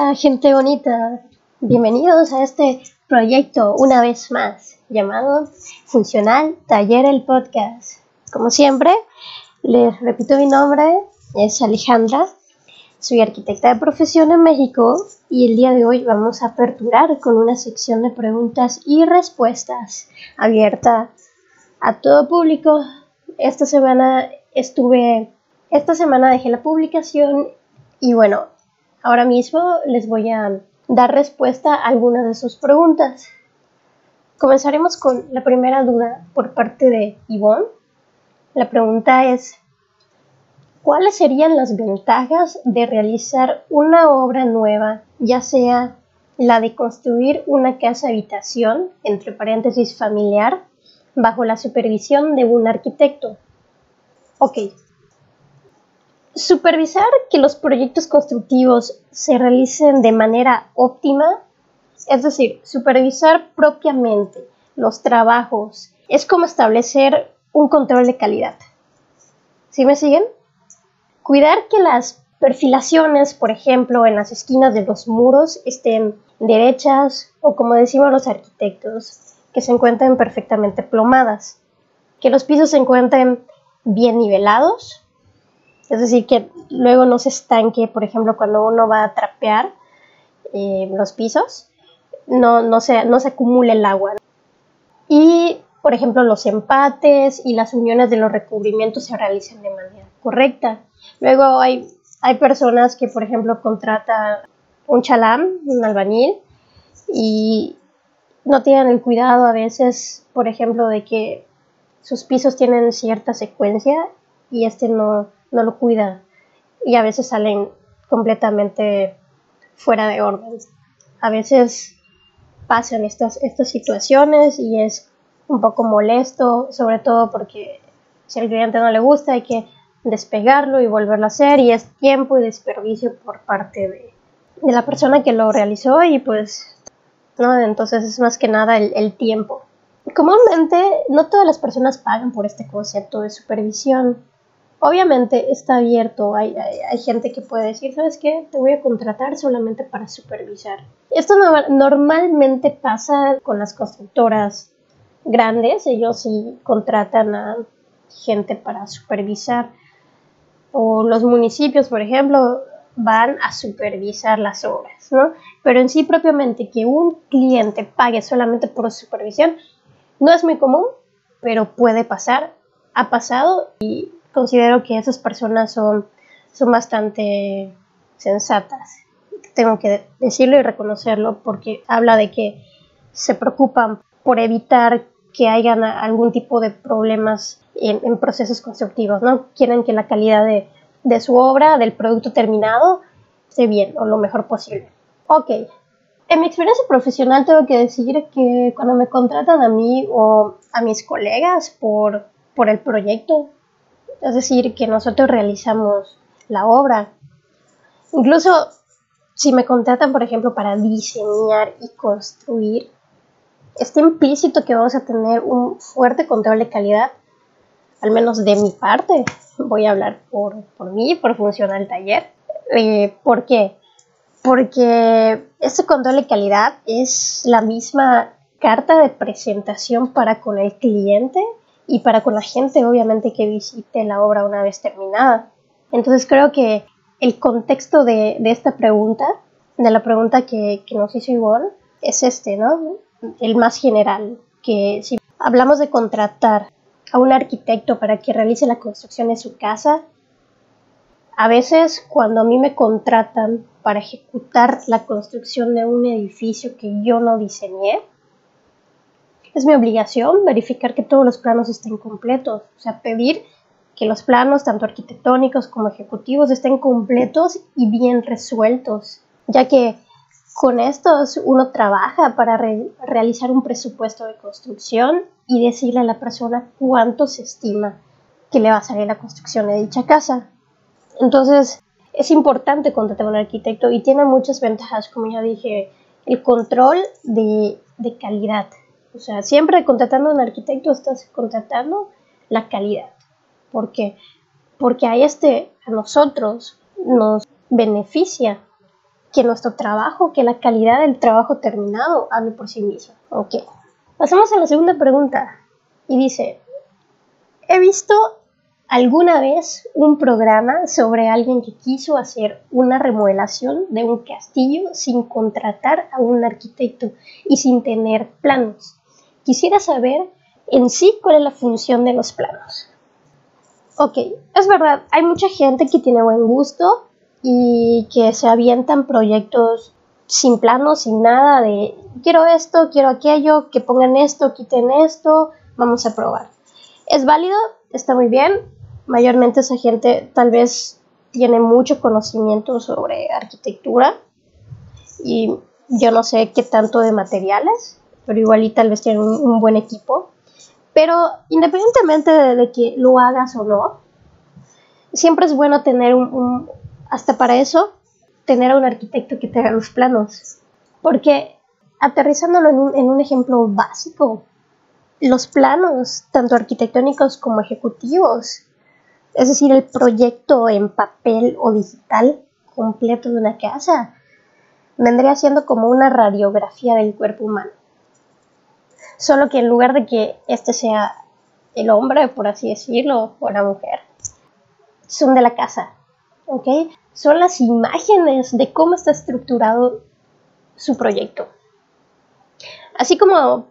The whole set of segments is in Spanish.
Hola gente bonita, bienvenidos a este proyecto una vez más llamado Funcional Taller el Podcast. Como siempre, les repito mi nombre, es Alejandra, soy arquitecta de profesión en México y el día de hoy vamos a aperturar con una sección de preguntas y respuestas abierta a todo público. Esta semana estuve, esta semana dejé la publicación y bueno, Ahora mismo les voy a dar respuesta a algunas de sus preguntas. Comenzaremos con la primera duda por parte de Yvonne. La pregunta es, ¿cuáles serían las ventajas de realizar una obra nueva, ya sea la de construir una casa habitación, entre paréntesis familiar, bajo la supervisión de un arquitecto? Ok, Supervisar que los proyectos constructivos se realicen de manera óptima, es decir, supervisar propiamente los trabajos, es como establecer un control de calidad. ¿Sí me siguen? Cuidar que las perfilaciones, por ejemplo, en las esquinas de los muros estén derechas o, como decimos los arquitectos, que se encuentren perfectamente plomadas, que los pisos se encuentren bien nivelados, es decir, que luego no se estanque, por ejemplo, cuando uno va a trapear eh, los pisos, no, no, se, no se acumule el agua. Y, por ejemplo, los empates y las uniones de los recubrimientos se realicen de manera correcta. Luego hay, hay personas que, por ejemplo, contratan un chalam, un albañil, y no tienen el cuidado a veces, por ejemplo, de que sus pisos tienen cierta secuencia y este no, no lo cuida. Y a veces salen completamente fuera de orden. A veces pasan estas, estas situaciones y es un poco molesto, sobre todo porque si al cliente no le gusta hay que despegarlo y volverlo a hacer y es tiempo y desperdicio por parte de, la persona que lo realizó y pues no entonces es más que nada el, el tiempo. Comúnmente no todas las personas pagan por este concepto de supervisión Obviamente está abierto, hay, gente que puede decir, ¿sabes qué? Te voy a contratar solamente para supervisar. Esto normalmente pasa con las constructoras grandes, ellos sí contratan a gente para supervisar. O los municipios, por ejemplo, van a supervisar las obras, ¿no? Pero en sí propiamente que un cliente pague solamente por supervisión no es muy común, pero puede pasar, ha pasado y considero que esas personas son, son bastante sensatas. Tengo que decirlo y reconocerlo porque habla de que se preocupan por evitar que hayan algún tipo de problemas en, procesos constructivos, ¿no? Quieren que la calidad de, de, su obra, del producto terminado, esté bien o lo mejor posible. Ok, en mi experiencia profesional tengo que decir que cuando me contratan a mí o a mis colegas por, por el proyecto, es decir, que nosotros realizamos la obra. Incluso si me contratan, por ejemplo, para diseñar y construir, está implícito que vamos a tener un fuerte control de calidad, al menos de mi parte. Voy a hablar por, por mí, por funcionar el taller. Eh, ¿Por qué? Porque este control de calidad es la misma carta de presentación para con el cliente y para con la gente, obviamente, que visite la obra una vez terminada. Entonces creo que el contexto de, esta pregunta, de la pregunta que, que nos hizo Ivonne, es este, ¿no? El más general, que si hablamos de contratar a un arquitecto para que realice la construcción de su casa, a veces cuando a mí me contratan para ejecutar la construcción de un edificio que yo no diseñé, es mi obligación verificar que todos los planos estén completos, o sea, pedir que los planos, tanto arquitectónicos como ejecutivos, estén completos y bien resueltos, ya que con estos uno trabaja para realizar un presupuesto de construcción y decirle a la persona cuánto se estima que le va a salir la construcción de dicha casa. Entonces, es importante contratar a un arquitecto y tiene muchas ventajas, como ya dije, el control de, de calidad, o sea, siempre contratando a un arquitecto estás contratando la calidad. ¿Por qué? Porque a este, a nosotros nos beneficia que nuestro trabajo, que la calidad del trabajo terminado hable por sí mismo. Ok. Pasamos a la segunda pregunta. Y dice, he visto alguna vez un programa sobre alguien que quiso hacer una remodelación de un castillo sin contratar a un arquitecto y sin tener planos. Quisiera saber en sí cuál es la función de los planos. Ok, es verdad, hay mucha gente que tiene buen gusto y que se avientan proyectos sin planos, sin nada de quiero esto, quiero aquello, que pongan esto, quiten esto, vamos a probar. Es válido, está muy bien, mayormente esa gente tal vez tiene mucho conocimiento sobre arquitectura y yo no sé qué tanto de materiales, pero igual y tal vez tienen un, buen equipo. Pero independientemente de, que lo hagas o no, siempre es bueno tener un, hasta para eso, tener a un arquitecto que te haga los planos. Porque aterrizándolo en un, en un ejemplo básico, los planos, tanto arquitectónicos como ejecutivos, es decir, el proyecto en papel o digital completo de una casa, vendría siendo como una radiografía del cuerpo humano. Solo que en lugar de que este sea el hombre, por así decirlo, o la mujer, son de la casa, ¿ok? Son las imágenes de cómo está estructurado su proyecto. Así como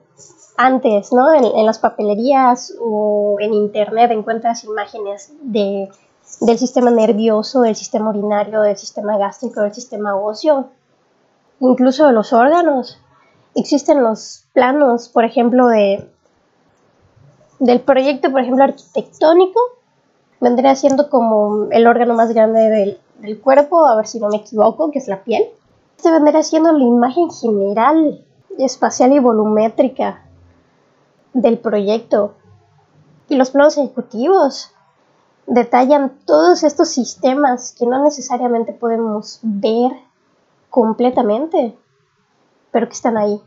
antes, ¿no? En, las papelerías o en internet encuentras imágenes de, del sistema nervioso, del sistema urinario, del sistema gástrico, del sistema óseo, incluso de los órganos. Existen los planos, por ejemplo, de, del proyecto, por ejemplo, arquitectónico, vendría siendo como el órgano más grande del, del cuerpo, a ver si no me equivoco, que es la piel. Este vendría siendo la imagen general, espacial y volumétrica del proyecto. Y los planos ejecutivos detallan todos estos sistemas que no necesariamente podemos ver completamente, pero que están ahí,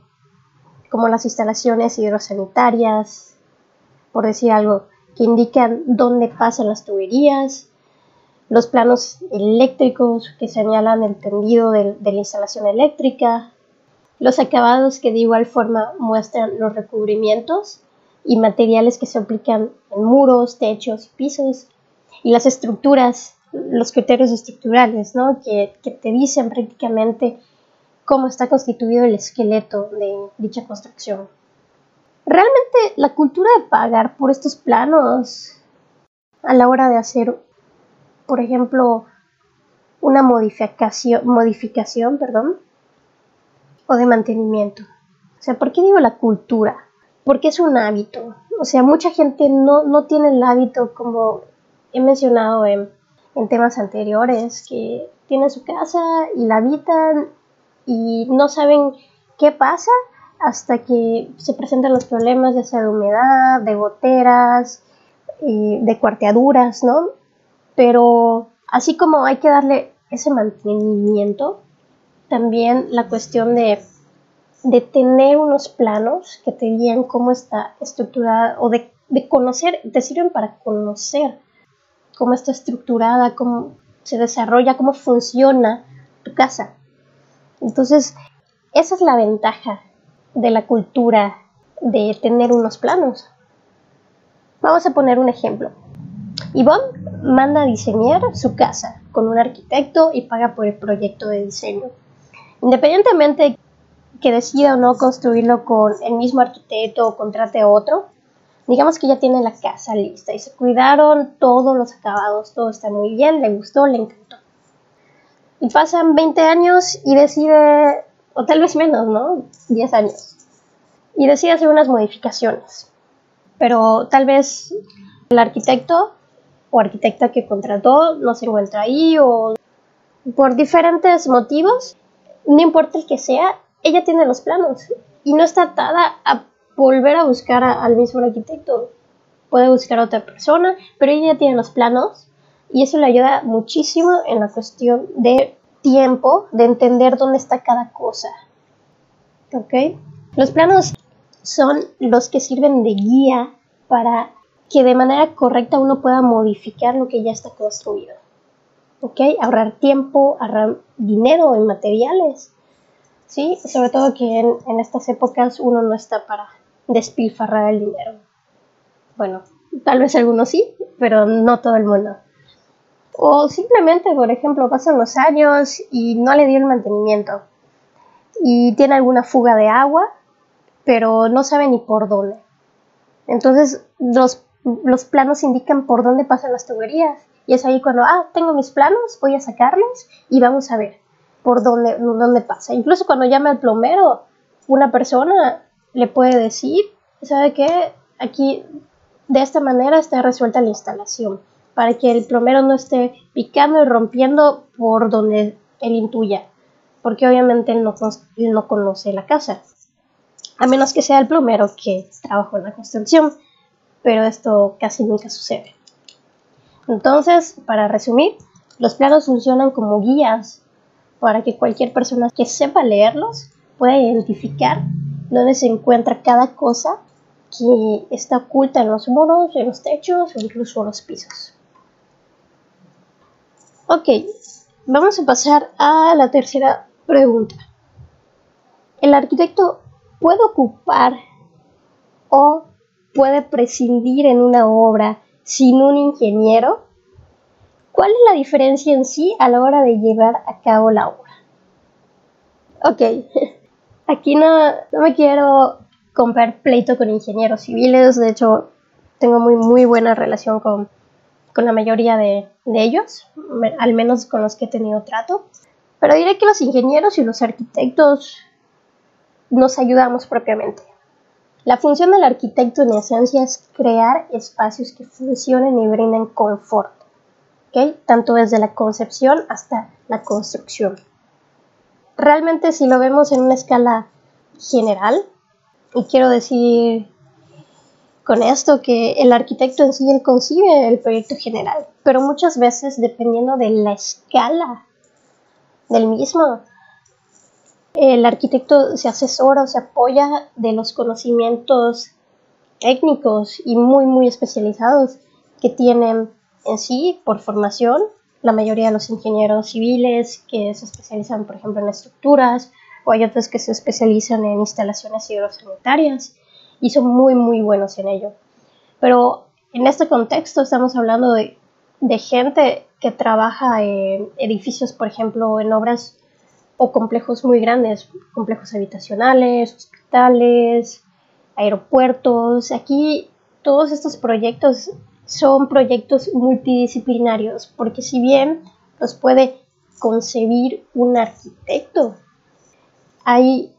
como las instalaciones hidrosanitarias, por decir algo, que indican dónde pasan las tuberías, los planos eléctricos que señalan el tendido de, de la instalación eléctrica, los acabados que de igual forma muestran los recubrimientos y materiales que se aplican en muros, techos pisos, y las estructuras, los criterios estructurales, ¿no? que, que te dicen prácticamente cómo está constituido el esqueleto de dicha construcción. Realmente la cultura de pagar por estos planos a la hora de hacer, por ejemplo, una modificación, modificación perdón, o de mantenimiento. O sea, ¿por qué digo la cultura? Porque es un hábito. O sea, mucha gente no, no tiene el hábito, como he mencionado en, en temas anteriores, que tienen su casa y la habitan y no saben qué pasa hasta que se presentan los problemas, ya sea de humedad, de goteras, de cuarteaduras, ¿no? Pero así como hay que darle ese mantenimiento, también la cuestión de, tener unos planos que te digan cómo está estructurada o de, conocer, te sirven para conocer cómo está estructurada, cómo se desarrolla, cómo funciona tu casa. Entonces, esa es la ventaja de la cultura de tener unos planos. Vamos a poner un ejemplo. Yvonne manda a diseñar su casa con un arquitecto y paga por el proyecto de diseño. Independientemente que decida o no construirlo con el mismo arquitecto o contrate otro, digamos que ya tiene la casa lista y se cuidaron todos los acabados, todo está muy bien, le gustó, le encantó. Y pasan 20 años y decide, o tal vez menos, ¿no? 10 años. Y decide hacer unas modificaciones. Pero tal vez el arquitecto o arquitecta que contrató no se encuentra ahí o por diferentes motivos no importa el que sea, ella tiene los planos y no está atada a volver a buscar al mismo arquitecto. Puede buscar a otra persona, pero ella tiene los planos y eso le ayuda muchísimo en la cuestión de tiempo, de entender dónde está cada cosa. ¿Ok? Los planos son los que sirven de guía para que de manera correcta uno pueda modificar lo que ya está construido. ¿Ok? Ahorrar tiempo, ahorrar dinero en materiales, ¿sí? Sobre todo que en, en estas épocas uno no está para despilfarrar el dinero. Bueno, tal vez algunos sí, pero no todo el mundo. O simplemente, por ejemplo, pasan los años y no le dio el mantenimiento. Y tiene alguna fuga de agua, pero no sabe ni por dónde. Entonces, los, los planos indican por dónde pasan las tuberías. Y es ahí cuando, ah, tengo mis planos, voy a sacarlos y vamos a ver por dónde, dónde pasa. Incluso cuando llame al plomero, una persona le puede decir, ¿sabe qué? Aquí de esta manera está resuelta la instalación, para que el plomero no esté picando y rompiendo por donde él intuya, porque obviamente no, él no conoce la casa, a menos que sea el plomero que trabajó en la construcción, pero esto casi nunca sucede. Entonces, para resumir, los planos funcionan como guías para que cualquier persona que sepa leerlos pueda identificar dónde se encuentra cada cosa que está oculta en los muros, en los techos o incluso en los pisos. Ok, vamos a pasar a la tercera pregunta. ¿El arquitecto puede ocupar o puede prescindir en una obra sin un ingeniero? ¿Cuál es la diferencia en sí a la hora de llevar a cabo la obra? Ok, aquí no, no me quiero comprar pleito con ingenieros civiles, de hecho tengo muy, muy buena relación con, con la mayoría de, de, ellos, al menos con los que he tenido trato, pero diré que los ingenieros y los arquitectos nos ayudamos propiamente. La función del arquitecto en esencia es crear espacios que funcionen y brinden confort, ¿okay? tanto desde la concepción hasta la construcción. Realmente si lo vemos en una escala general, y quiero decir con esto que el arquitecto en sí él concibe el proyecto general, pero muchas veces dependiendo de la escala del mismo, el arquitecto se asesora o se apoya de los conocimientos técnicos y muy muy especializados que tienen en sí por formación la mayoría de los ingenieros civiles que se especializan por ejemplo en estructuras o hay otros que se especializan en instalaciones hidrosanitarias y son muy, muy buenos en ello. Pero en este contexto estamos hablando de, de gente que trabaja en edificios, por ejemplo, en obras o complejos muy grandes, complejos habitacionales, hospitales, aeropuertos. Aquí todos estos proyectos son proyectos multidisciplinarios, porque si bien los puede concebir un arquitecto, hay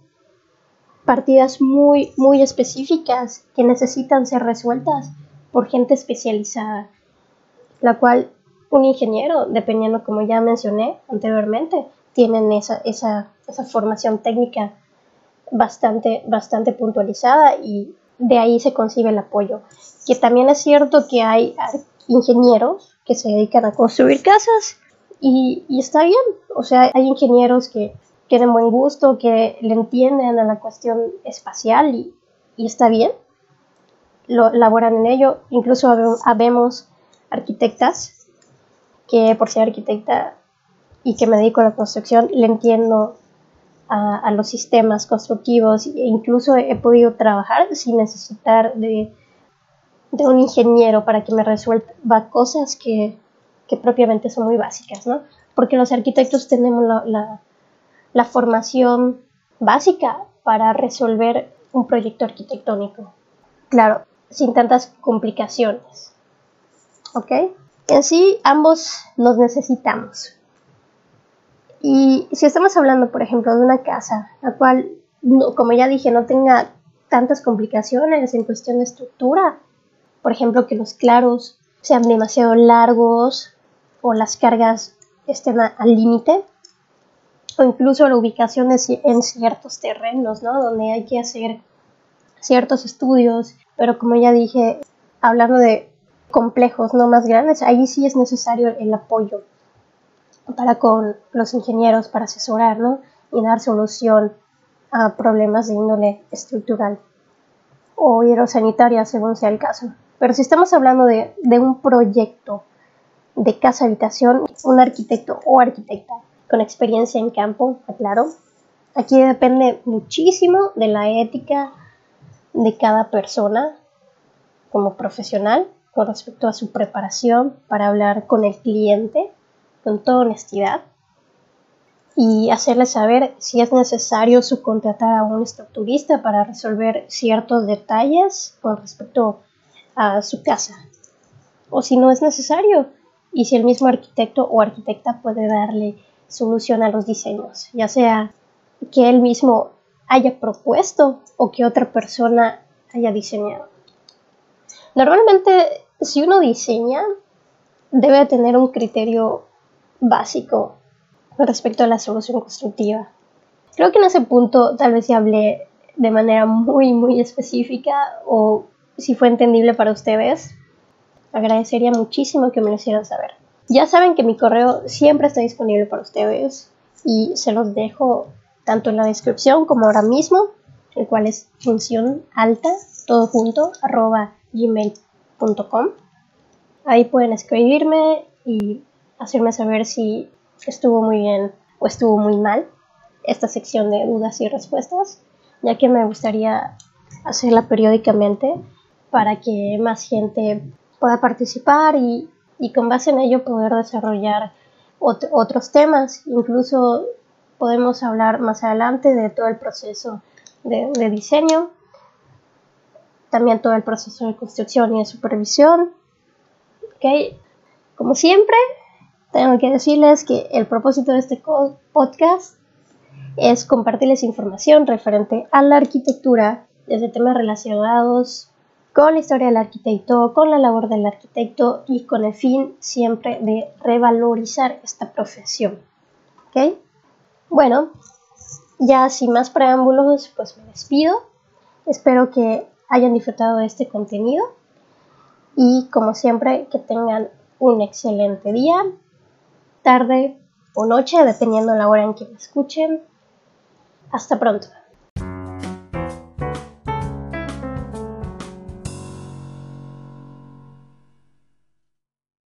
partidas muy, muy específicas que necesitan ser resueltas por gente especializada, la cual un ingeniero, dependiendo como ya mencioné anteriormente, tienen esa, esa, esa formación técnica bastante, bastante puntualizada y de ahí se concibe el apoyo. Que también es cierto que hay ingenieros que se dedican a construir casas y, y está bien, o sea, hay ingenieros que tienen buen gusto, que le entienden a la cuestión espacial y, está bien, lo laboran en ello. Incluso habemos arquitectas que por ser arquitecta y que me dedico a la construcción, le entiendo a, los sistemas constructivos e incluso he podido trabajar sin necesitar de, un ingeniero para que me resuelva cosas que, propiamente son muy básicas, ¿no? Porque los arquitectos tenemos la la formación básica para resolver un proyecto arquitectónico. Claro, sin tantas complicaciones. ¿Ok? En sí, ambos nos necesitamos. Y si estamos hablando, por ejemplo, de una casa, la cual, como ya dije, no tenga tantas complicaciones en cuestión de estructura, por ejemplo, que los claros sean demasiado largos o las cargas estén al límite, o incluso la ubicación en ciertos terrenos, ¿no? Donde hay que hacer ciertos estudios, pero como ya dije, hablando de complejos no más grandes, ahí sí es necesario el apoyo para con los ingenieros para asesorar, ¿no? Y dar solución a problemas de índole estructural o hidrosanitaria, según sea el caso. Pero si estamos hablando de, de un proyecto de casa habitación, un arquitecto o arquitecta con experiencia en campo, aclaro. Aquí depende muchísimo de la ética de cada persona como profesional con respecto a su preparación para hablar con el cliente con toda honestidad y hacerle saber si es necesario subcontratar a un estructurista para resolver ciertos detalles con respecto a su casa o si no es necesario y si el mismo arquitecto o arquitecta puede darle solución a los diseños, ya sea que él mismo haya propuesto o que otra persona haya diseñado. Normalmente, si uno diseña, debe tener un criterio básico respecto a la solución constructiva. Creo que en ese punto tal vez ya hablé de manera muy, muy específica o si fue entendible para ustedes, agradecería muchísimo que me lo hicieran saber. Ya saben que mi correo siempre está disponible para ustedes y se los dejo tanto en la descripción como ahora mismo, el cual es función alta, todo junto, arroba gmail.com. Ahí pueden escribirme y hacerme saber si estuvo muy bien o estuvo muy mal esta sección de dudas y respuestas, ya que me gustaría hacerla periódicamente para que más gente pueda participar y y con base en ello poder desarrollar otros temas. Incluso podemos hablar más adelante de todo el proceso de, diseño, también todo el proceso de construcción y de supervisión. ¿Okay? Como siempre, tengo que decirles que el propósito de este podcast es compartirles información referente a la arquitectura desde temas relacionados con la historia del arquitecto, con la labor del arquitecto y con el fin siempre de revalorizar esta profesión. ¿Ok? Bueno, ya sin más preámbulos, pues me despido. Espero que hayan disfrutado de este contenido y como siempre que tengan un excelente día, tarde o noche, dependiendo la hora en que me escuchen. Hasta pronto.